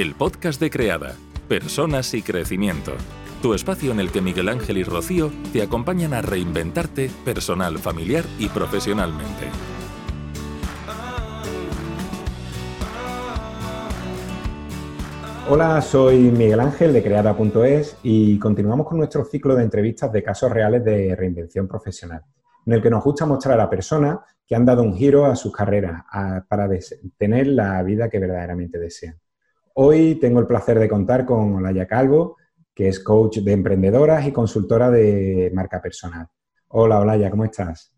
el podcast de Creada, Personas y Crecimiento. Tu espacio en el que Miguel Ángel y Rocío te acompañan a reinventarte personal, familiar y profesionalmente. Hola, soy Miguel Ángel de Creada.es y continuamos con nuestro ciclo de entrevistas de casos reales de reinvención profesional, en el que nos gusta mostrar a la persona que han dado un giro a sus carreras para tener la vida que verdaderamente desean. Hoy tengo el placer de contar con Olaya Calvo, que es coach de emprendedoras y consultora de marca personal. Hola, Olaya, ¿cómo estás?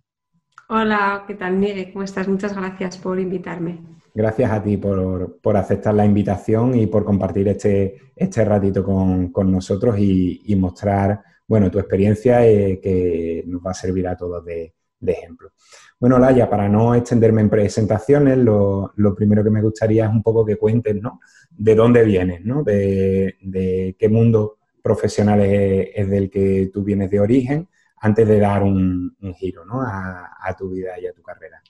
Hola, ¿qué tal, Miguel? ¿Cómo estás? Muchas gracias por invitarme. Gracias a ti por, aceptar la invitación y por compartir este, este ratito con, nosotros y, mostrar, bueno, tu experiencia eh, que nos va a servir a todos de, de ejemplo. Bueno, Laya, para no extenderme en presentaciones, lo, primero que me gustaría es un poco que cuentes, ¿no? De dónde vienes, ¿no? De, qué mundo profesional es, del que tú vienes de origen, antes de dar un, giro, ¿no? A, tu vida y a tu carrera.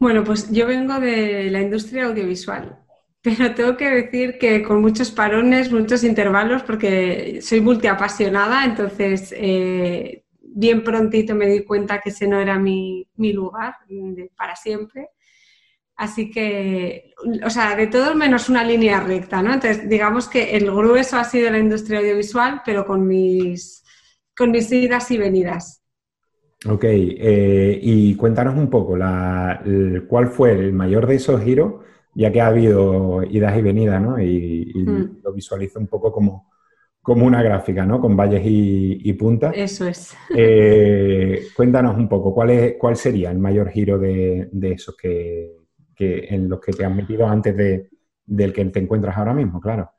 Bueno, pues yo vengo de la industria audiovisual, pero tengo que decir que con muchos parones, muchos intervalos, porque soy multiapasionada, entonces eh, bien prontito me di cuenta que ese no era mi, lugar para siempre. Así que, o sea, de todo menos una línea recta, ¿no? Entonces, digamos que el grueso ha sido la industria audiovisual, pero con mis, con mis idas y venidas. Ok, eh, y cuéntanos un poco, la, ¿cuál fue el mayor de esos giros? Ya que ha habido idas y venidas, ¿no? Y, mm. lo visualizo un poco como, como una gráfica, ¿no? Con valles y, puntas. Eso es. Eh, cuéntanos un poco, ¿cuál, es, ¿cuál sería el mayor giro de, esos que, en los que te has metido antes de, del que te encuentras ahora mismo, claro?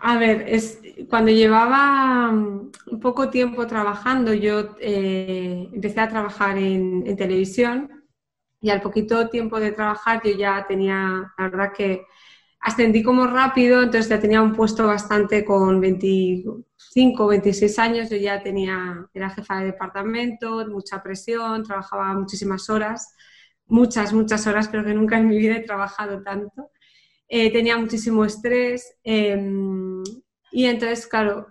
A ver, es, cuando llevaba un mm, poco tiempo trabajando, yo eh, empecé a trabajar en, en televisión y al poquito tiempo de trabajar yo ya tenía, la verdad que ascendí como rápido, entonces ya tenía un puesto bastante con 25, 26 años, yo ya tenía, era jefa de departamento, mucha presión, trabajaba muchísimas horas, muchas, muchas horas, creo que nunca en mi vida he trabajado tanto. Eh, tenía muchísimo estrés em, y entonces, claro,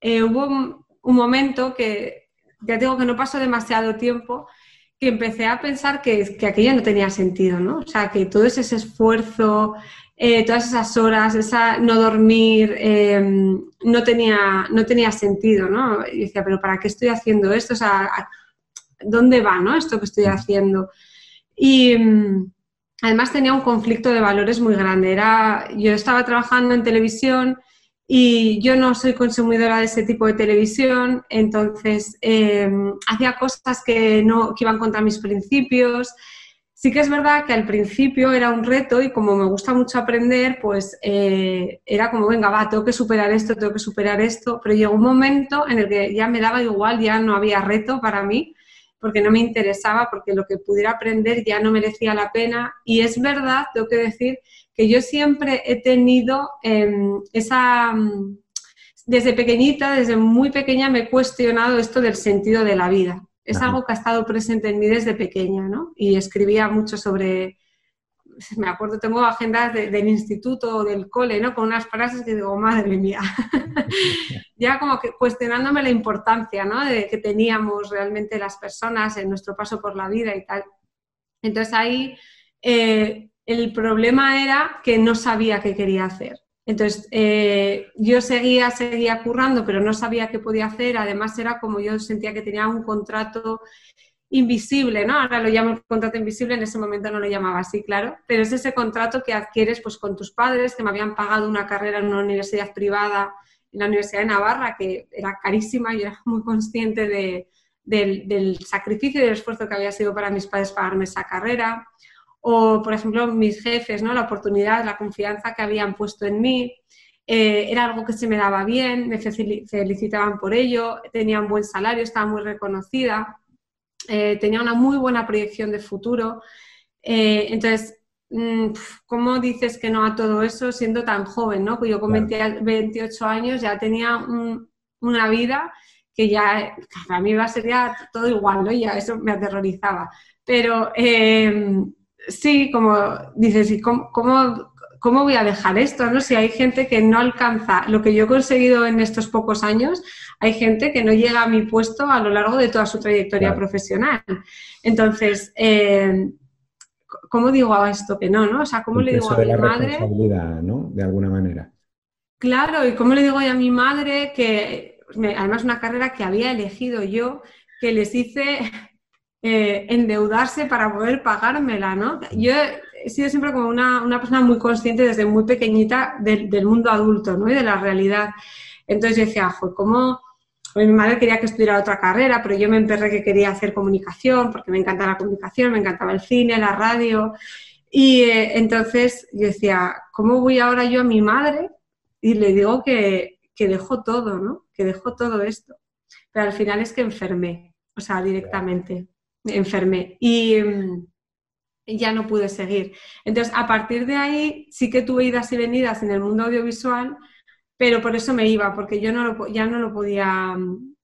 eh, hubo un, momento que, ya digo que no pasó demasiado tiempo, que empecé a pensar que, que aquello no tenía sentido, ¿no? O sea, que todo ese esfuerzo, eh, todas esas horas, esa no dormir, eh, no, tenía, no tenía sentido, ¿no? Y decía, pero ¿para qué estoy haciendo esto? O sea, ¿dónde va, ¿no? Esto que estoy haciendo. Y mm, además tenía un conflicto de valores muy grande. Era, yo estaba trabajando en televisión y yo no soy consumidora de ese tipo de televisión, entonces eh, hacía cosas que, no, que iban contra mis principios. Sí que es verdad que al principio era un reto y como me gusta mucho aprender, pues eh, era como, venga, va, tengo que superar esto, tengo que superar esto, pero llegó un momento en el que ya me daba igual, ya no había reto para mí, porque no me interesaba, porque lo que pudiera aprender ya no merecía la pena. Y es verdad, tengo que decir, que yo siempre he tenido em, esa... Mm, desde pequeñita, desde muy pequeña me he cuestionado esto del sentido de la vida es algo que ha estado presente en mí desde pequeña, ¿no? Y escribía mucho sobre, me acuerdo, tengo agendas del instituto o del cole, ¿no? Con unas frases que digo, madre mía, ya como que cuestionándome la importancia, ¿no? De que teníamos realmente las personas en nuestro paso por la vida y tal. Entonces ahí eh, el problema era que no sabía qué quería hacer. Entonces, eh, yo seguía, seguía currando, pero no sabía qué podía hacer. Además, era como yo sentía que tenía un contrato invisible, ¿no? Ahora lo llamo contrato invisible, en ese momento no lo llamaba así, claro, pero es ese contrato que adquieres pues con tus padres, que me habían pagado una carrera en una universidad privada, en la Universidad de Navarra, que era carísima y era muy consciente del, del sacrificio y del esfuerzo que había sido para mis padres pagarme esa carrera o, por ejemplo, mis jefes, ¿no? la oportunidad, la confianza que habían puesto en mí. Eh, era algo que se me daba bien, me felicitaban por ello, tenía un buen salario, estaba muy reconocida, eh, tenía una muy buena proyección de futuro. Eh, entonces, mm, ¿cómo dices que no a todo eso siendo tan joven? ¿no? Pues yo con 28 años ya tenía una vida que ya para mí iba a ser ya todo igual, ¿no? Y ya eso me aterrorizaba. Pero sí, como dices, ¿y cómo, ¿cómo voy a dejar esto? ¿no? Si hay gente que no alcanza lo que yo he conseguido en estos pocos años, hay gente que no llega a mi puesto a lo largo de toda su trayectoria profesional. Entonces, eh, ¿cómo digo a esto que no? ¿no? O sea, ¿cómo le digo a mi madre? ¿no? De alguna manera. Claro, y cómo le digo a mi madre que, además una carrera que había elegido yo, que les hice eh, endeudarse para poder pagármela, ¿no? Yo he sido siempre como una, persona muy consciente desde muy pequeñita del, mundo adulto, ¿no? Y de la realidad. Entonces yo decía, ¿cómo...? Pues mi madre quería que estudiara otra carrera, pero yo me emperré que quería hacer comunicación, porque me encanta la comunicación, me encantaba el cine, la radio. Y eh, entonces yo decía, ¿cómo voy ahora yo a mi madre y le digo que, que dejo todo, ¿no? Que dejo todo esto. Pero al final es que enfermé, o sea, directamente enfermé y mm, ya no pude seguir. Entonces, a partir de ahí sí que tuve idas y venidas en el mundo audiovisual, pero por eso me iba, porque yo no ya no lo podía, mm,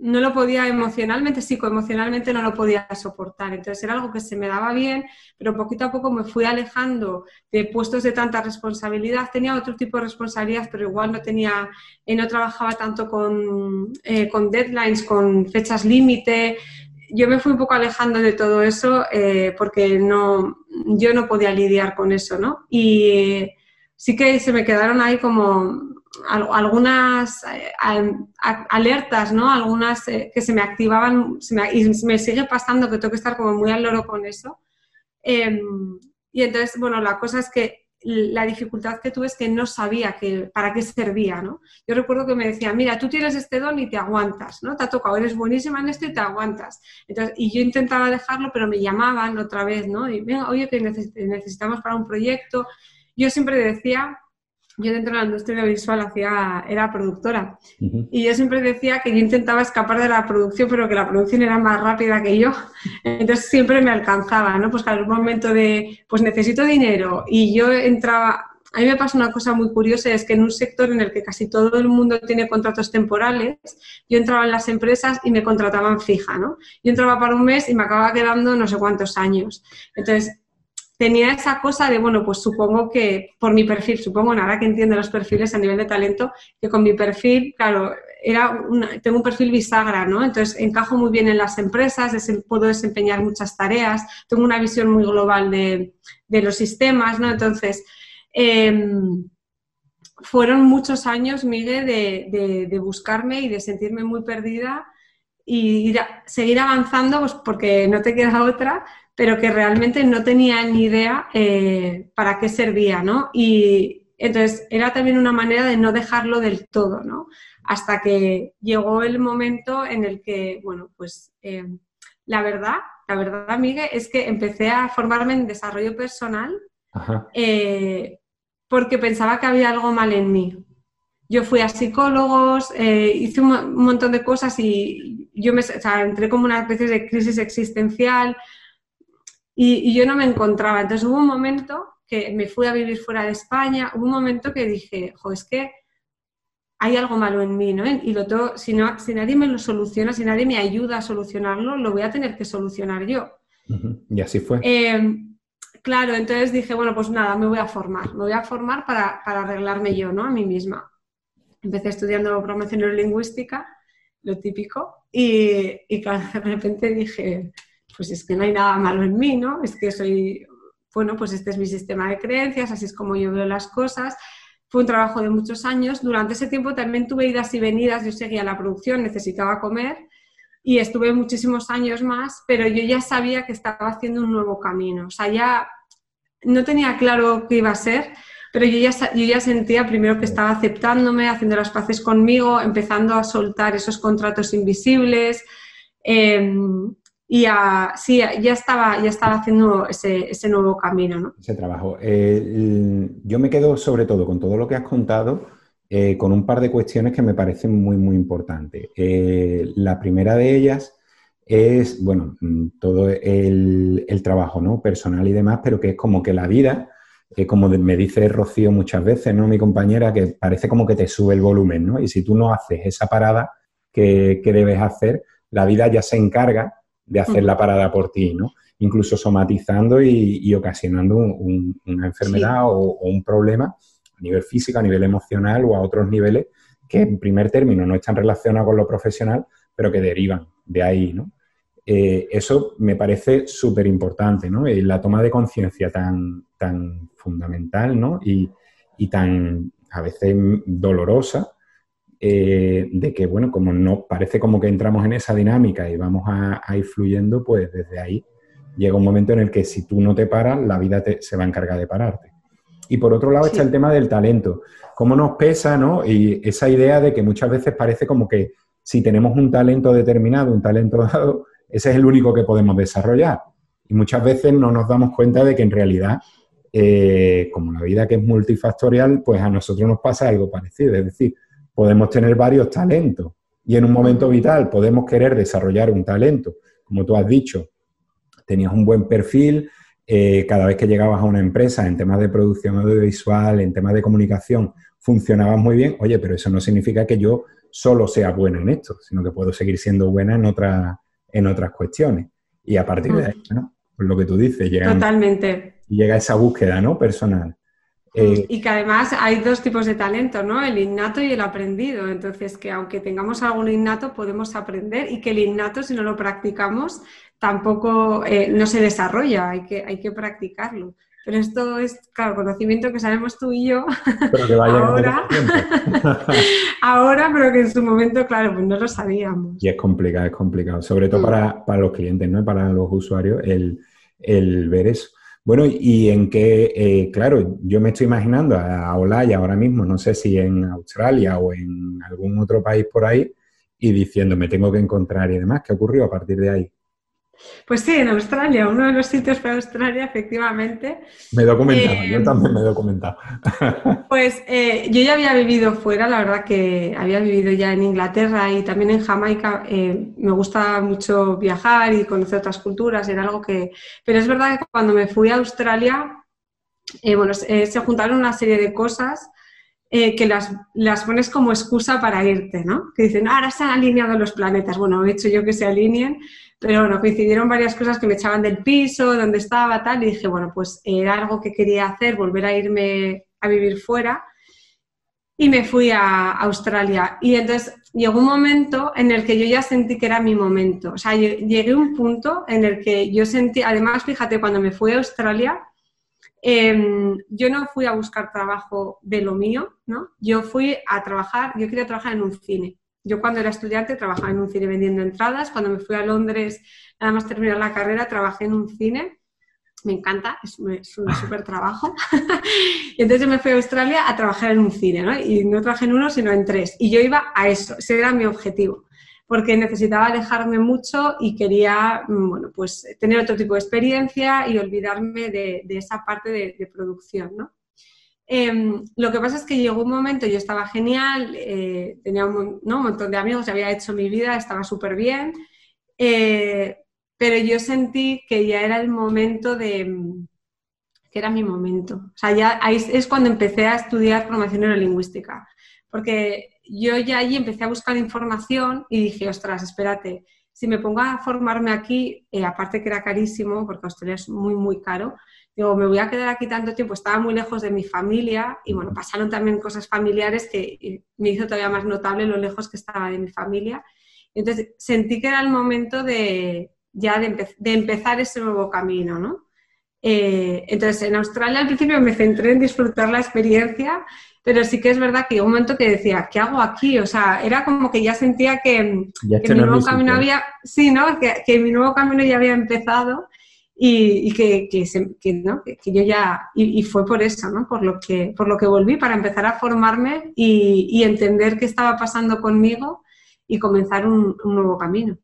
no lo podía emocionalmente, psicoemocionalmente no lo podía soportar. Entonces era algo que se me daba bien, pero poquito a poco me fui alejando de puestos de tanta responsabilidad. Tenía otro tipo de responsabilidad, pero igual no tenía, eh, no trabajaba tanto con, eh, con deadlines, con fechas límite, yo me fui un poco alejando de todo eso eh, porque no, yo no podía lidiar con eso, ¿no? Y sí que se me quedaron ahí como algunas eh, alertas, ¿no? Algunas eh, que se me activaban y me sigue pasando que tengo que estar como muy al loro con eso. Em, y entonces, bueno, la cosa es que la dificultad que tuve es que no sabía que, para qué servía, ¿no? Yo recuerdo que me decía, mira, tú tienes este don y te aguantas, ¿no? Te ha tocado, eres buenísima en esto y te aguantas. Entonces, y yo intentaba dejarlo, pero me llamaban otra vez, ¿no? Y venga, oye, que necesitamos para un proyecto. Yo siempre decía, yo dentro de la industria visual hacía, era productora. Y yo siempre decía que yo intentaba escapar de la producción, pero que la producción era más rápida que yo. Entonces siempre me alcanzaba, ¿no? Pues cada momento de, pues necesito dinero. Y yo entraba, a mí me pasa una cosa muy curiosa, es que en un sector en el que casi todo el mundo tiene contratos temporales, yo entraba en las empresas y me contrataban fija, ¿no? Yo entraba para un mes y me acababa quedando no sé cuántos años. Entonces, tenía esa cosa de, bueno, pues supongo que por mi perfil, supongo, nada que entiendo los perfiles a nivel de talento, que con mi perfil, claro, era tengo un perfil bisagra, ¿no? Entonces encajo muy bien en las empresas, puedo desempeñar muchas tareas, tengo una visión muy global de, los sistemas, ¿no? Entonces, em, fueron muchos años, Miguel, de, de, buscarme y de sentirme muy perdida y seguir avanzando, pues porque no te queda otra, pero que realmente no tenía ni idea eh, para qué servía, ¿no? Y entonces era también una manera de no dejarlo del todo, ¿no? Hasta que llegó el momento en el que, bueno, pues eh, la verdad, la verdad, Miguel, es que empecé a formarme en desarrollo personal eh, porque pensaba que había algo mal en mí. Yo fui a psicólogos, hice un, montón de cosas y yo me, entré como una especie de crisis existencial, y, yo no me encontraba. Entonces hubo un momento que me fui a vivir fuera de España, hubo un momento que dije, jo, es que hay algo malo en mí, ¿no? Y lo tengo, si, no, si nadie me lo soluciona, si nadie me ayuda a solucionarlo, lo voy a tener que solucionar yo. Y así fue. Em, claro, entonces dije, bueno, pues nada, me voy a formar, me voy a formar para, para arreglarme yo, ¿no? A mí misma. Empecé estudiando programación neurolingüística, lo típico, y, y de repente dije, pues es que no hay nada malo en mí, ¿no? Es que soy, bueno, pues este es mi sistema de creencias, así es como yo veo las cosas. Fue un trabajo de muchos años. Durante ese tiempo también tuve idas y venidas, yo seguía la producción, necesitaba comer y estuve muchísimos años más, pero yo ya sabía que estaba haciendo un nuevo camino. O sea, ya no tenía claro qué iba a ser, pero yo ya, yo ya sentía primero que estaba aceptándome, haciendo las paces conmigo, empezando a soltar esos contratos invisibles. Em, y sí, ya estaba, ya estaba haciendo ese, ese nuevo camino. ¿no? Ese trabajo. Eh, yo me quedo sobre todo con todo lo que has contado, eh, con un par de cuestiones que me parecen muy, muy importantes. Eh, la primera de ellas es, bueno, mm, todo el, el, trabajo ¿no? personal y demás, pero que es como que la vida, como me dice Rocío muchas veces, ¿no? Mi compañera, que parece como que te sube el volumen, ¿no? Y si tú no haces esa parada que, que debes hacer, la vida ya se encarga de hacer la parada por ti, ¿no? incluso somatizando y, ocasionando una enfermedad o, un problema a nivel físico, a nivel emocional o a otros niveles que en primer término no están relacionados con lo profesional, pero que derivan de ahí, ¿no? Eh, eso me parece súper importante, ¿no? la toma de conciencia tan, tan fundamental, ¿no? Y, tan a veces dolorosa, eh, de que, bueno, como no parece como que entramos en esa dinámica y vamos a, ir fluyendo, pues desde ahí llega un momento en el que si tú no te paras, la vida se va a encargar de pararte. Y por otro lado está el tema del talento. ¿Cómo nos pesa, no? Y esa idea de que muchas veces parece como que si tenemos un talento determinado, un talento dado, ese es el único que podemos desarrollar. Y muchas veces no nos damos cuenta de que en realidad, eh, como la vida que es multifactorial, pues a nosotros nos pasa algo parecido. Es decir, podemos tener varios talentos y en un momento vital podemos querer desarrollar un talento. Como tú has dicho, tenías un buen perfil, eh, cada vez que llegabas a una empresa en temas de producción audiovisual, en temas de comunicación, funcionabas muy bien. Oye, pero eso no significa que yo solo sea buena en esto, sino que puedo seguir siendo buena en, otra, en otras cuestiones. Y a partir de ahí, ¿no? Pues lo que tú dices, llega, Totalmente. llega esa búsqueda ¿no? personal. Eh, y que además hay dos tipos de talento, ¿no? El innato y el aprendido. Entonces, que aunque tengamos algún innato, podemos aprender y que el innato, si no lo practicamos, tampoco eh, no se desarrolla, hay que, hay que practicarlo. Pero esto es, claro, conocimiento que sabemos tú y yo pero que ahora, ahora, pero que en su momento, claro, pues no lo sabíamos. Y es complicado, es complicado, sobre todo mm. para, los clientes, ¿no? Para los usuarios, el, ver eso. Bueno, y en qué, eh, claro, yo me estoy imaginando a Olaya ahora mismo, no sé si en Australia o en algún otro país por ahí, y diciendo, me tengo que encontrar y demás, ¿qué ocurrió a partir de ahí? Pues sí, en Australia, uno de los sitios para Australia, efectivamente. Me he documentado, yo eh, también me he documentado. Pues eh, yo ya había vivido fuera, la verdad que había vivido ya en Inglaterra y también en Jamaica. Eh, me gusta mucho viajar y conocer otras culturas, era algo que... Pero es verdad que cuando me fui a Australia, bueno, se juntaron una serie de cosas que las, las, pones como excusa para irte, ¿no? Que dicen, ahora se han alineado los planetas. Bueno, he hecho yo que se alineen, pero bueno, coincidieron varias cosas que me echaban del piso, donde estaba, tal, y dije, bueno, pues era algo que quería hacer, volver a irme a vivir fuera. Y me fui a Australia. Y entonces llegó un momento en el que yo ya sentí que era mi momento. O sea, llegué a un punto en el que yo sentí, además, fíjate, cuando me fui a Australia, em, yo no fui a buscar trabajo de lo mío, ¿no? Yo fui a trabajar, yo quería trabajar en un cine. Yo cuando era estudiante trabajaba en un cine vendiendo entradas. Cuando me fui a Londres, nada más terminar la carrera, trabajé en un cine. Me encanta, es, un súper trabajo. y entonces me fui a Australia a trabajar en un cine, ¿no? Y no trabajé en uno, sino en tres. Y yo iba a eso, ese era mi objetivo porque necesitaba alejarme mucho y quería, mm, bueno, pues tener otro tipo de experiencia y olvidarme de, esa parte de, de producción, ¿no? Em, lo que pasa es que llegó un momento, yo estaba genial, eh, tenía un, montón de amigos, había hecho mi vida, estaba súper bien, eh, pero yo sentí que ya era el momento de, que era mi momento. O sea, ya ahí es cuando empecé a estudiar formación neurolingüística, porque yo ya allí empecé a buscar información y dije, ostras, espérate, si me pongo a formarme aquí, eh, aparte que era carísimo, porque Australia es muy, muy caro, digo, me voy a quedar aquí tanto tiempo, estaba muy lejos de mi familia y bueno, pasaron también cosas familiares que me hizo todavía más notable lo lejos que estaba de mi familia. Entonces sentí que era el momento de ya de, empezar ese nuevo camino, ¿no? Eh, entonces en Australia al principio me centré en disfrutar la experiencia, pero sí que es verdad que hubo un momento que decía, ¿qué hago aquí? O sea, era como que ya sentía que, que mi nuevo camino había, sí, ¿no? Que, que mi nuevo camino ya había empezado y, que, que, ¿no? que, yo ya, y, fue por eso, ¿no? por, lo que, por lo que volví, para empezar a formarme y, entender qué estaba pasando conmigo y comenzar un, nuevo camino.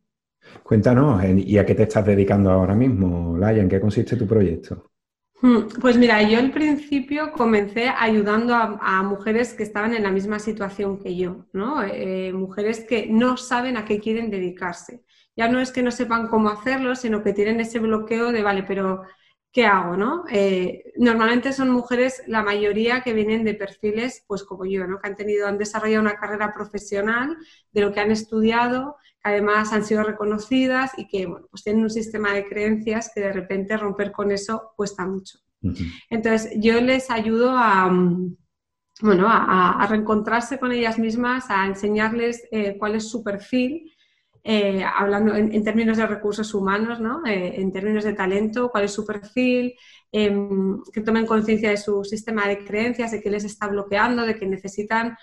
Cuéntanos, ¿y a qué te estás dedicando ahora mismo, Laia? ¿En qué consiste tu proyecto? Hmm, pues mira, yo al principio comencé ayudando a, mujeres que estaban en la misma situación que yo, ¿no? Eh, mujeres que no saben a qué quieren dedicarse ya no es que no sepan cómo hacerlo, sino que tienen ese bloqueo de, vale, pero ¿qué hago? ¿no? Eh, normalmente son mujeres, la mayoría que vienen de perfiles, pues como yo, ¿no? que han tenido, han desarrollado una carrera profesional de lo que han estudiado, además han sido reconocidas y que bueno, pues tienen un sistema de creencias que de repente romper con eso cuesta mucho. Entonces, yo les ayudo a, bueno, a, reencontrarse con ellas mismas, a enseñarles eh, cuál es su perfil eh, hablando en, términos de recursos humanos, ¿no? Eh, en términos de talento, cuál es su perfil, em, que tomen conciencia de su sistema de creencias, de qué les está bloqueando, de que necesitan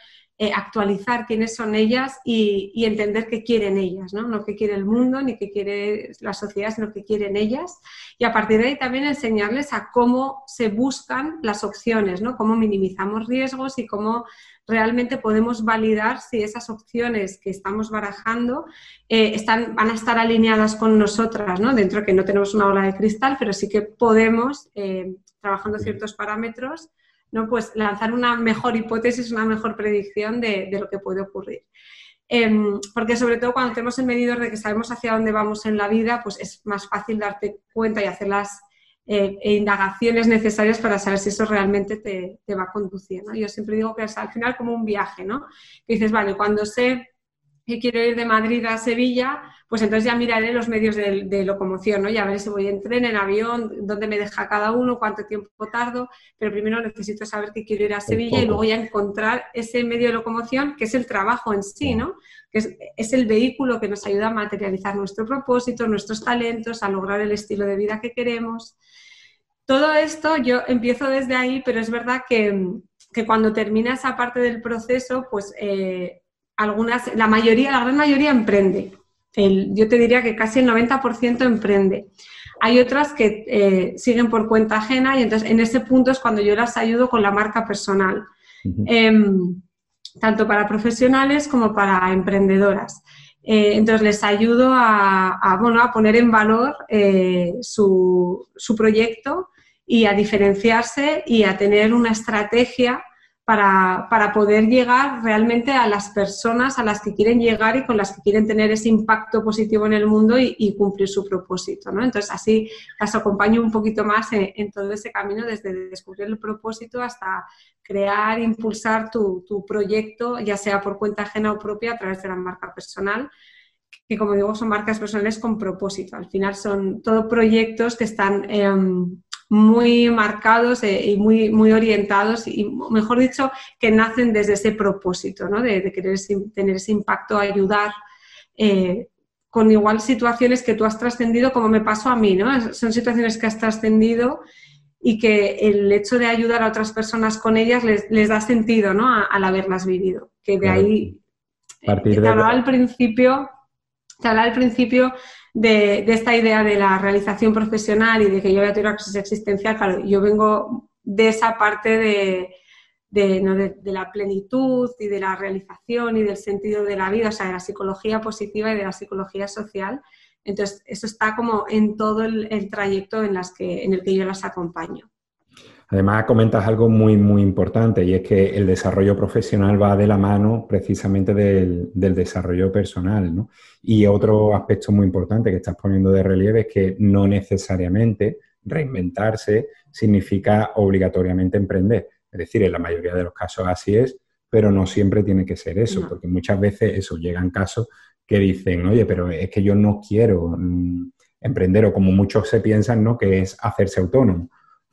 eh, actualizar quiénes son ellas y, entender qué quieren ellas, ¿no? No qué quiere el mundo ni qué quiere la sociedad, sino qué quieren ellas. Y a partir de ahí también enseñarles a cómo se buscan las opciones, ¿no? Cómo minimizamos riesgos y cómo realmente podemos validar si esas opciones que estamos barajando eh, están, van a estar alineadas con nosotras, ¿no? Dentro que no tenemos una ola de cristal, pero sí que podemos, eh, trabajando ciertos parámetros, ¿no? Pues lanzar una mejor hipótesis, una mejor predicción de, lo que puede ocurrir. Em, porque sobre todo cuando tenemos el medidor de que sabemos hacia dónde vamos en la vida, pues es más fácil darte cuenta y hacer las eh, indagaciones necesarias para saber si eso realmente te, va a conducir. Yo siempre digo que es al final como un viaje, ¿no? Que dices, vale, cuando sé que quiero ir de Madrid a Sevilla, pues entonces ya miraré los medios de, locomoción, ¿no? Ya veré si voy en tren, en avión, dónde me deja cada uno, cuánto tiempo tardo, pero primero necesito saber que quiero ir a Sevilla y luego ya encontrar ese medio de locomoción que es el trabajo en sí, ¿no? Que es, es, el vehículo que nos ayuda a materializar nuestro propósito, nuestros talentos, a lograr el estilo de vida que queremos. Todo esto yo empiezo desde ahí, pero es verdad que, que cuando termina esa parte del proceso, pues eh, algunas, la mayoría, la gran mayoría emprende. yo te diría que casi el 90% emprende. Hay otras que eh, siguen por cuenta ajena y entonces en ese punto es cuando yo las ayudo con la marca personal, em, tanto para profesionales como para emprendedoras. Eh, entonces les ayudo a, bueno, a poner en valor su, su, proyecto y a diferenciarse y a tener una estrategia para, poder llegar realmente a las personas a las que quieren llegar y con las que quieren tener ese impacto positivo en el mundo y, cumplir su propósito. ¿no? Entonces, así las acompaño un poquito más en, todo ese camino, desde descubrir el propósito hasta crear, impulsar tu, proyecto, ya sea por cuenta ajena o propia, a través de la marca personal que como digo son marcas personales con propósito. Al final son todo proyectos que están em, muy marcados eh, y muy, muy orientados y, mejor dicho, que nacen desde ese propósito, ¿no? de, querer tener ese impacto, ayudar. Eh, con igual situaciones que tú has trascendido, como me pasó a mí, ¿no? Son situaciones que has trascendido y que el hecho de ayudar a otras personas con ellas les, da sentido, ¿no? al haberlas vivido. Que de ahí, Partir de... al principio, te hablaba al principio de, esta idea de la realización profesional y de que yo voy a tener una crisis existencial, claro, yo vengo de esa parte de, de, la plenitud y de la realización y del sentido de la vida, o sea, de la psicología positiva y de la psicología social. Entonces, eso está como en todo el, trayecto en, las que, en el que yo las acompaño. Además, comentas algo muy, muy importante y es que el desarrollo profesional va de la mano precisamente del, desarrollo personal. ¿no? Y otro aspecto muy importante que estás poniendo de relieve es que no necesariamente reinventarse significa obligatoriamente emprender. Es decir, en la mayoría de los casos así es, pero no siempre tiene que ser eso, porque muchas veces eso llegan casos que dicen, oye, pero es que yo no quiero mm, emprender, o como muchos se piensan, ¿no? Que es hacerse autónomo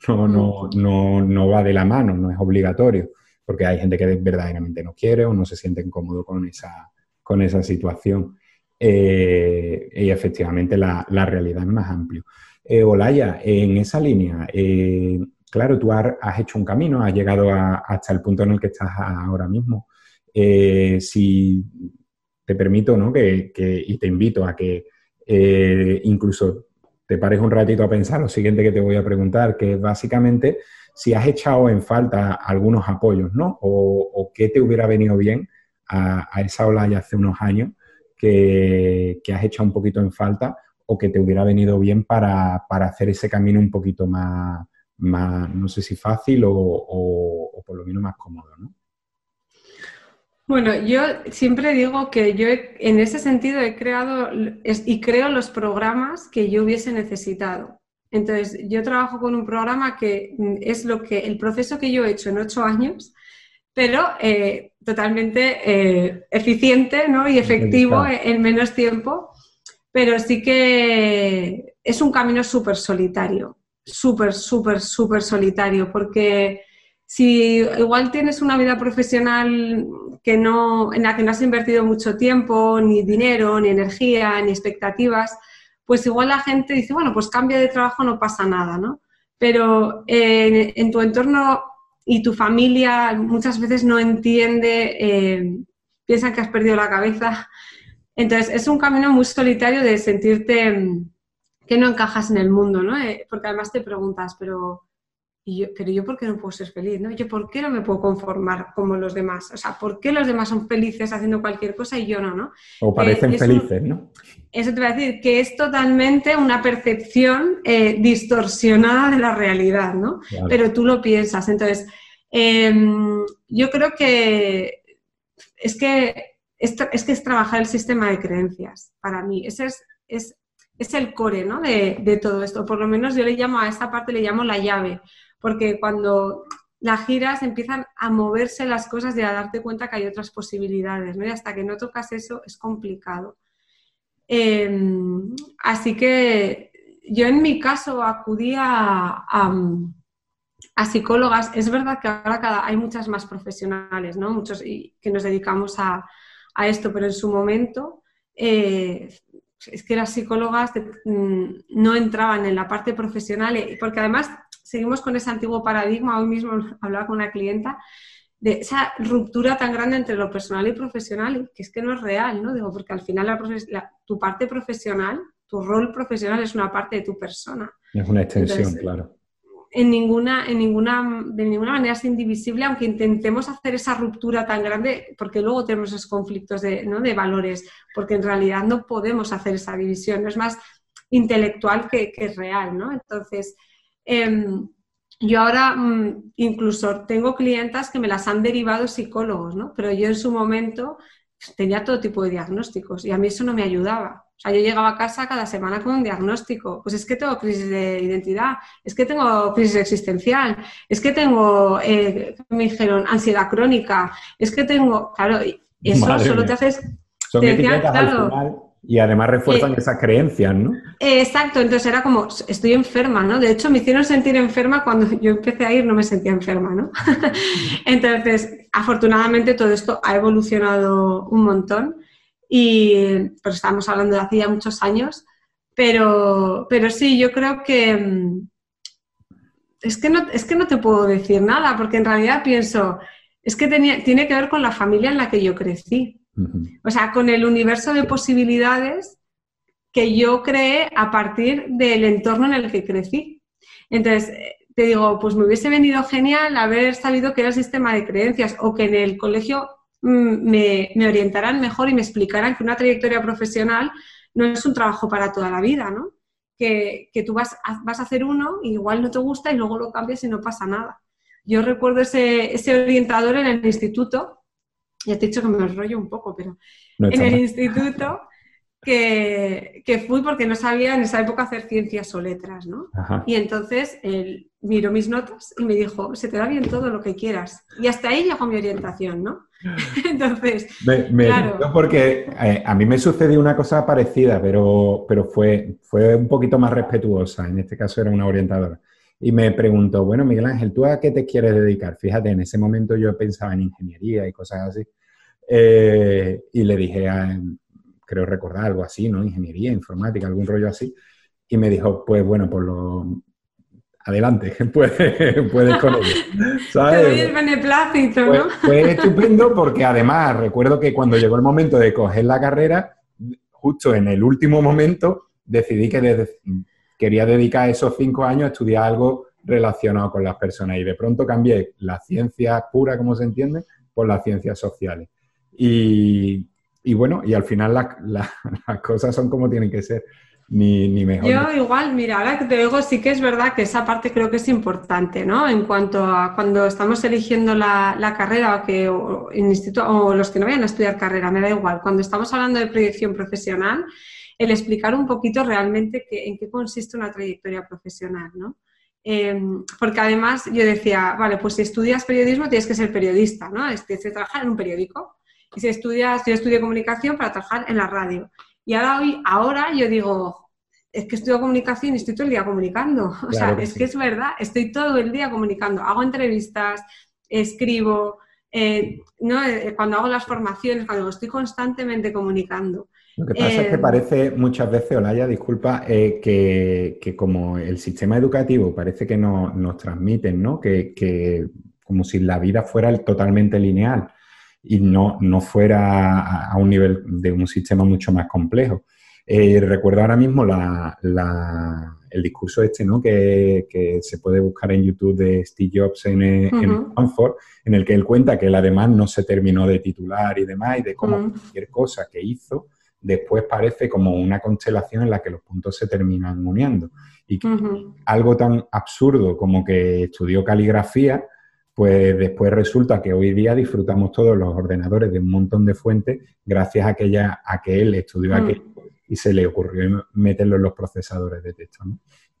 no, no, no, no va de la mano, no es obligatorio, porque hay gente que verdaderamente no quiere o no se siente incómodo con esa, con esa situación. Eh, y efectivamente la, la, realidad es más amplia. Eh, Olaya, en esa línea, eh, claro, tú has, hecho un camino, has llegado hasta el punto en el que estás ahora mismo. Si te permito, ¿no? Que, que, y te invito a que incluso te pares un ratito a pensar lo siguiente que te voy a preguntar, que es básicamente si has echado en falta algunos apoyos, ¿no? O, qué te hubiera venido bien a, esa ola ya hace unos años que, has echado un poquito en falta o que te hubiera venido bien para, hacer ese camino un poquito más, más no sé si fácil o, o por lo menos más cómodo, ¿no? Bueno, yo siempre digo que yo en ese sentido he creado y creo los programas que yo hubiese necesitado. Entonces, yo trabajo con un programa que mm, es lo que el proceso que yo he hecho en ocho años, pero eh, totalmente eh, eficiente ¿no? y efectivo en menos tiempo, pero sí que es un camino súper solitario, súper, súper, súper solitario, porque si igual tienes una vida profesional que no, en la que no has invertido mucho tiempo, ni dinero, ni energía, ni expectativas, pues igual la gente dice, bueno, pues cambia de trabajo, no pasa nada, ¿no? Pero en, tu entorno y tu familia muchas veces no entiende, eh, piensan que has perdido la cabeza. Entonces, es un camino muy solitario de sentirte mm, que no encajas en el mundo, ¿no? Eh, porque además te preguntas, pero y yo, pero yo, ¿por qué no puedo ser feliz? ¿no? Yo, ¿por qué no me puedo conformar como los demás? O sea, ¿por qué los demás son felices haciendo cualquier cosa y yo no? ¿no? O parecen felices, ¿no? Eso te voy a decir, que es totalmente una percepción eh, distorsionada de la realidad, ¿no? Pero tú lo piensas. Entonces, em, yo creo que es que es, que es trabajar el sistema de creencias para mí. Ese es, es, es el core ¿no? de, de, todo esto. Por lo menos yo le llamo a esta parte, le llamo la llave porque cuando las giras empiezan a moverse las cosas y a darte cuenta que hay otras posibilidades, ¿no? Y hasta que no tocas eso es complicado. Em, así que yo en mi caso acudí a, a, psicólogas. Es verdad que ahora cada, hay muchas más profesionales, ¿no? Muchos que nos dedicamos a, esto, pero en su momento eh, es que las psicólogas mm, no entraban en la parte profesional, eh, porque además seguimos con ese antiguo paradigma, hoy mismo hablaba con una clienta, de esa ruptura tan grande entre lo personal y profesional, que es que no es real, ¿no? Digo, porque al final tu parte profesional, tu rol profesional es una parte de tu persona. Es una extensión, claro. En ninguna, en ninguna, de ninguna manera es indivisible, aunque intentemos hacer esa ruptura tan grande, porque luego tenemos esos conflictos de, ¿no? de valores, porque en realidad no podemos hacer esa división, no es más intelectual que, que real, ¿no? Entonces, Em, yo ahora mm, incluso tengo clientas que me las han derivado psicólogos, ¿no? Pero yo en su momento tenía todo tipo de diagnósticos y a mí eso no me ayudaba. O sea, yo llegaba a casa cada semana con un diagnóstico. Pues es que tengo crisis de identidad, es que tengo crisis existencial, es que tengo, eh, me dijeron, ansiedad crónica, es que tengo, claro, eso solo te haces... Son al final y además refuerzan esas creencias, ¿no? Exacto, entonces era como, estoy enferma, ¿no? De hecho, me hicieron sentir enferma cuando yo empecé a ir, no me sentía enferma, ¿no? entonces, afortunadamente todo esto ha evolucionado un montón y pues estamos hablando de hace ya muchos años, pero, pero sí, yo creo que mm, es que, no, es que no te puedo decir nada, porque en realidad pienso, es que tenía, tiene que ver con la familia en la que yo crecí. O sea, con el universo de posibilidades que yo creé a partir del entorno en el que crecí. Entonces, te digo, pues me hubiese venido genial haber sabido que era el sistema de creencias o que en el colegio mm, me, me orientaran mejor y me explicaran que una trayectoria profesional no es un trabajo para toda la vida, ¿no? Que, tú vas a, vas a hacer uno, y igual no te gusta y luego lo cambias y no pasa nada. Yo recuerdo ese, ese orientador en el instituto ya te he dicho que me enrollo un poco, pero en el instituto que, que, fui porque no sabía en esa época hacer ciencias o letras, ¿no? Y entonces él miró mis notas y me dijo, se te da bien todo lo que quieras. Y hasta ahí llegó mi orientación, ¿no? entonces, claro. porque eh, a mí me sucedió una cosa parecida, pero, pero fue, fue un poquito más respetuosa. En este caso era una orientadora. Y me preguntó, bueno, Miguel Ángel, ¿tú a qué te quieres dedicar? Fíjate, en ese momento yo pensaba en ingeniería y cosas así. Eh, y le dije, a, creo recordar algo así, ¿no? Ingeniería, informática, algún rollo así. Y me dijo, pues bueno, por lo... Adelante, puedes, puedes con ello. ¿sabes? Te doy el beneplácito, ¿no? Fue, fue estupendo porque además recuerdo que cuando llegó el momento de coger la carrera, justo en el último momento decidí que desde, quería dedicar esos cinco años a estudiar algo relacionado con las personas y de pronto cambié la ciencia pura, como se entiende, por las ciencias sociales. Y, bueno, y al final las cosas son como tienen que ser. Ni, mejor. Yo igual, mira, ahora que te digo, sí que es verdad que esa parte creo que es importante, ¿no? En cuanto a cuando estamos eligiendo la, carrera o, que, o, instituto, o los que no vayan a estudiar carrera, me da igual. Cuando estamos hablando de proyección profesional, el explicar un poquito realmente en qué consiste una trayectoria profesional, ¿no? Em, porque además yo decía, vale, pues si estudias periodismo tienes que ser periodista, ¿no? Tienes que trabajar en un periódico. Y si estudias, yo estudio comunicación para trabajar en la radio. Y ahora, hoy, ahora yo digo, es que estudio comunicación y estoy todo el día comunicando. O sea, es que es verdad, estoy todo el día comunicando. Hago entrevistas, escribo, eh, ¿no? Eh, cuando hago las formaciones, cuando estoy constantemente comunicando. Lo que pasa es que eh, parece muchas veces, Olaya, disculpa, que, como el sistema educativo parece que nos transmiten, ¿no? Que, como si la vida fuera totalmente lineal y no, no fuera a, un nivel de un sistema mucho más complejo. recuerdo ahora mismo la, el discurso este, ¿no? Que, se puede buscar en YouTube de Steve Jobs en, en Stanford, en el que él cuenta que él además no se terminó de titular y demás, y de cómo cualquier cosa que hizo después parece como una constelación en la que los puntos se terminan uniendo. Y algo tan absurdo como que estudió caligrafía, pues después resulta que hoy día disfrutamos todos los ordenadores de un montón de fuentes gracias a que, ella, a que él estudió aquello y se le ocurrió meterlo en los procesadores de texto.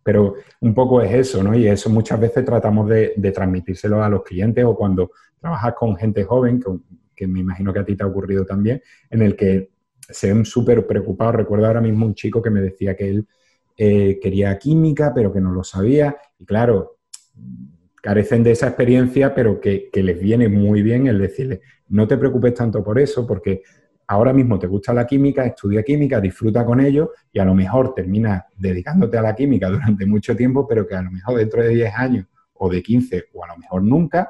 Pero un poco es eso, ¿no? Y eso muchas veces tratamos de, transmitírselo a los clientes o cuando trabajas con gente joven, que, que me imagino que a ti te ha ocurrido también, en el que se ven súper preocupados. Recuerdo ahora mismo un chico que me decía que él eh, quería química, pero que no lo sabía. Y claro, carecen de esa experiencia, pero que, les viene muy bien el decirle, no te preocupes tanto por eso, porque ahora mismo te gusta la química, estudia química, disfruta con ello y a lo mejor terminas dedicándote a la química durante mucho tiempo, pero que a lo mejor dentro de 10 años o de 15 o a lo mejor nunca,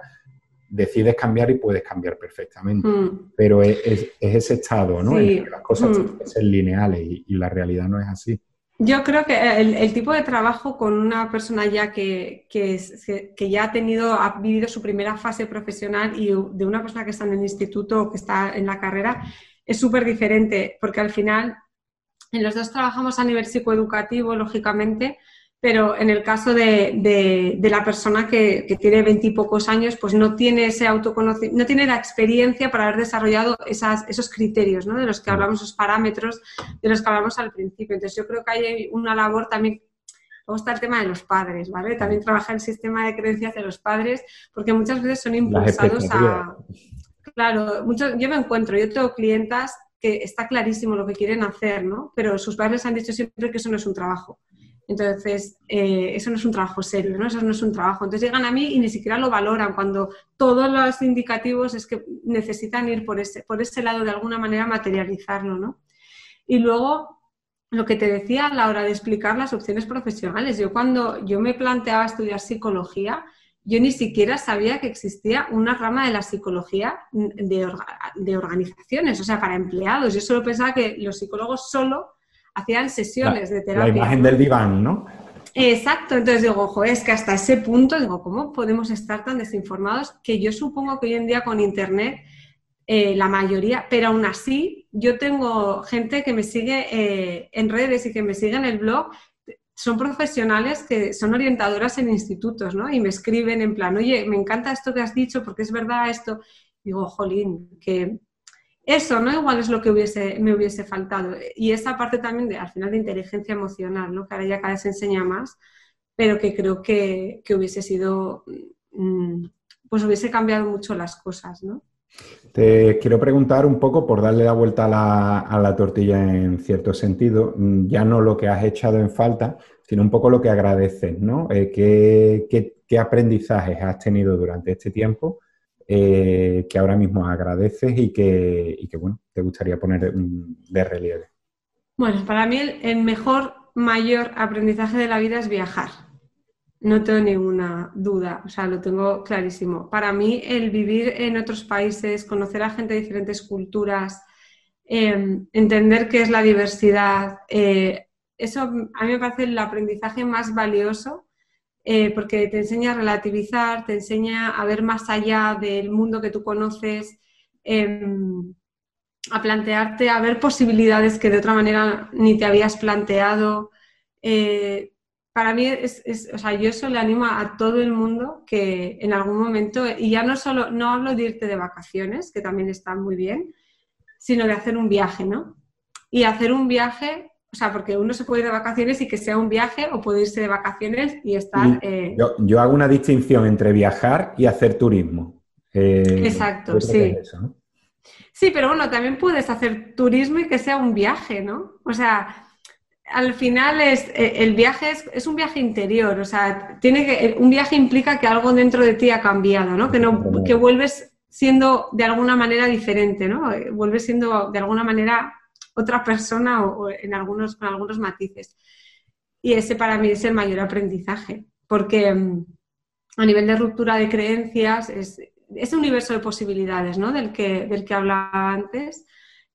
decides cambiar y puedes cambiar perfectamente. Mm. Pero es, ese estado, ¿no? En que las cosas mm. tienen que ser lineales y, la realidad no es así. Yo creo que el, tipo de trabajo con una persona ya que, que, ya ha tenido, ha vivido su primera fase profesional y de una persona que está en el instituto o que está en la carrera es súper diferente, porque al final en los dos trabajamos a nivel psicoeducativo, lógicamente, pero en el caso de, la persona que, tiene veintipocos años, pues no tiene ese autoconocimiento, no tiene la experiencia para haber desarrollado esos criterios, ¿no? De los que hablamos, esos parámetros de los que hablamos al principio. Entonces yo creo que hay una labor también Luego está el tema de los padres, ¿vale? También trabaja el sistema de creencias de los padres, porque muchas veces son impulsados a... Claro, mucho, yo me encuentro, yo tengo clientas que está clarísimo lo que quieren hacer, ¿no? Pero sus padres han dicho siempre que eso no es un trabajo. Entonces, eh, eso no es un trabajo serio, ¿no? Eso no es un trabajo. Entonces llegan a mí y ni siquiera lo valoran cuando todos los indicativos es que necesitan ir por ese, por ese lado de alguna manera materializarlo, ¿no? Y luego, lo que te decía a la hora de explicar las opciones profesionales. Yo cuando yo me planteaba estudiar psicología, yo ni siquiera sabía que existía una rama de la psicología de, de organizaciones, o sea, para empleados. Yo solo pensaba que los psicólogos solo hacían sesiones de terapia. La imagen del diván, ¿no? Exacto, entonces digo, ojo, es que hasta ese punto, digo, ¿cómo podemos estar tan desinformados? Que yo supongo que hoy en día con Internet, eh, la mayoría, pero aún así, yo tengo gente que me sigue eh, en redes y que me sigue en el blog, son profesionales que son orientadoras en institutos, ¿no? Y me escriben en plan, oye, me encanta esto que has dicho porque es verdad esto. Digo, jolín, que eso, ¿no? Igual es lo que hubiese, me hubiese faltado. Y esa parte también, de, al final, de inteligencia emocional, ¿no? Que ahora ya cada vez se enseña más, pero que creo que, hubiese sido, mm, pues hubiese cambiado mucho las cosas, ¿no? Te quiero preguntar un poco, por darle la vuelta a la, tortilla en cierto sentido, mm, ya no lo que has echado en falta, sino un poco lo que agradeces, ¿no? Eh, ¿qué, qué aprendizajes has tenido durante este tiempo eh, que ahora mismo agradeces y que, y que, bueno, te gustaría poner de relieve? Bueno, para mí el, mejor, mayor aprendizaje de la vida es viajar. No tengo ninguna duda, o sea, lo tengo clarísimo. Para mí el vivir en otros países, conocer a gente de diferentes culturas, em, entender qué es la diversidad, eh, eso a mí me parece el aprendizaje más valioso eh, porque te enseña a relativizar, te enseña a ver más allá del mundo que tú conoces, em, a plantearte, a ver posibilidades que de otra manera ni te habías planteado. Eh, para mí, es, o sea, yo eso le animo a todo el mundo que en algún momento, y ya no solo, no hablo de irte de vacaciones, que también está muy bien, sino de hacer un viaje, ¿no? Y hacer un viaje O sea, porque uno se puede ir de vacaciones y que sea un viaje o puede irse de vacaciones y estar... Eh, yo, hago una distinción entre viajar y hacer turismo. Eh, Exacto, sí. Sí, pero bueno, también puedes hacer turismo y que sea un viaje, ¿no? O sea, al final es, eh, el viaje es, un viaje interior, o sea, tiene que, un viaje implica que algo dentro de ti ha cambiado, ¿no? Que, no, que vuelves siendo de alguna manera diferente, ¿no? Vuelves siendo de alguna manera otra persona o, en algunos, con algunos matices. Y ese para mí es el mayor aprendizaje, porque mm, a nivel de ruptura de creencias, es, ese universo de posibilidades ¿no? del, que, del que hablaba antes,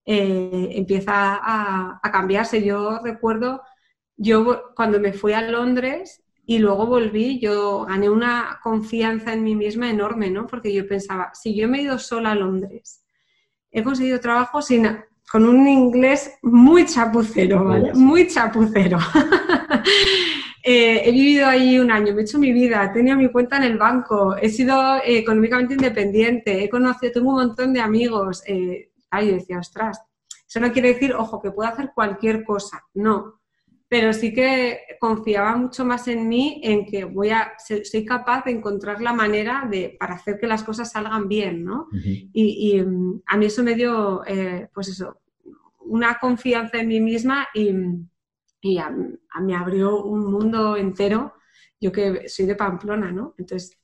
eh, empieza a, cambiarse. Yo recuerdo, yo cuando me fui a Londres y luego volví, yo gané una confianza en mí misma enorme, ¿no? Porque yo pensaba, si yo me he ido sola a Londres, he conseguido trabajo sin, con un inglés muy chapucero, ¿vale? Muy chapucero. Eh, he vivido ahí un año, me he hecho mi vida, tenía mi cuenta en el banco, he sido eh, económicamente independiente, he conocido, tengo un montón de amigos. Eh, y decía, ostras, eso no quiere decir, ojo, que puedo hacer cualquier cosa, no. Pero sí que confiaba mucho más en mí, en que voy a, soy capaz de encontrar la manera de, para hacer que las cosas salgan bien, ¿no? y, mm, a mí eso me dio, eh, pues eso, una confianza en mí misma y, y a, me abrió un mundo entero. Yo que soy de Pamplona, ¿no? Entonces,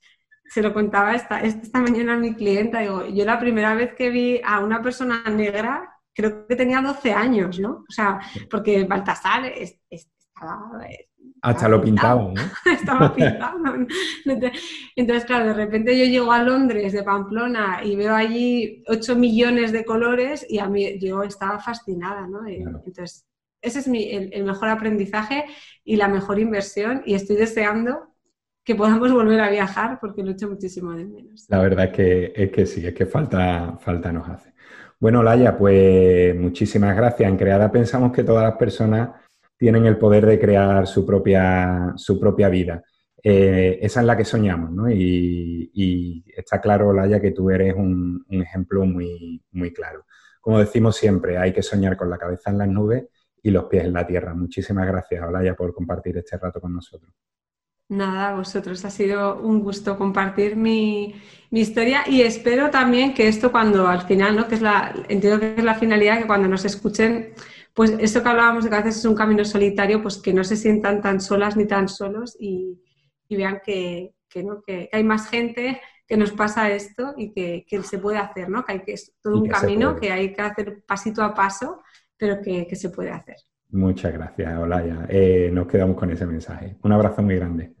se lo contaba esta, esta mañana a mi clienta, digo, yo la primera vez que vi a una persona negra, creo que tenía 12 años, ¿no? O sea, porque Baltasar estaba... Hasta lo pintaba, ¿no? estaba pintado. Entonces, claro, de repente yo llego a Londres de Pamplona y veo allí 8 millones de colores y a mí yo estaba fascinada, ¿no? Entonces, ese es mi, el mejor aprendizaje y la mejor inversión y estoy deseando que podamos volver a viajar porque lo echo muchísimo de menos. La verdad es que, es que sí, es que falta, falta nos hace. Bueno, Laia, pues muchísimas gracias. En Creada pensamos que todas las personas tienen el poder de crear su propia, su propia vida. Eh, esa es la que soñamos, ¿no? Y, está claro, Laia, que tú eres un, ejemplo muy, muy claro. Como decimos siempre, hay que soñar con la cabeza en las nubes y los pies en la tierra. Muchísimas gracias, Olaya, por compartir este rato con nosotros. Nada, vosotros. Ha sido un gusto compartir mi, historia y espero también que esto cuando al final, ¿no? que es la, entiendo que es la finalidad, que cuando nos escuchen, pues esto que hablábamos de que a veces es un camino solitario, pues que no se sientan tan solas ni tan solos y, vean que, ¿no? que, hay más gente que nos pasa esto y que, se puede hacer, ¿no? que hay que es todo un camino que hay que hacer pasito a paso, pero que, se puede hacer. Muchas gracias, Olaya. Eh, nos quedamos con ese mensaje. Un abrazo muy grande.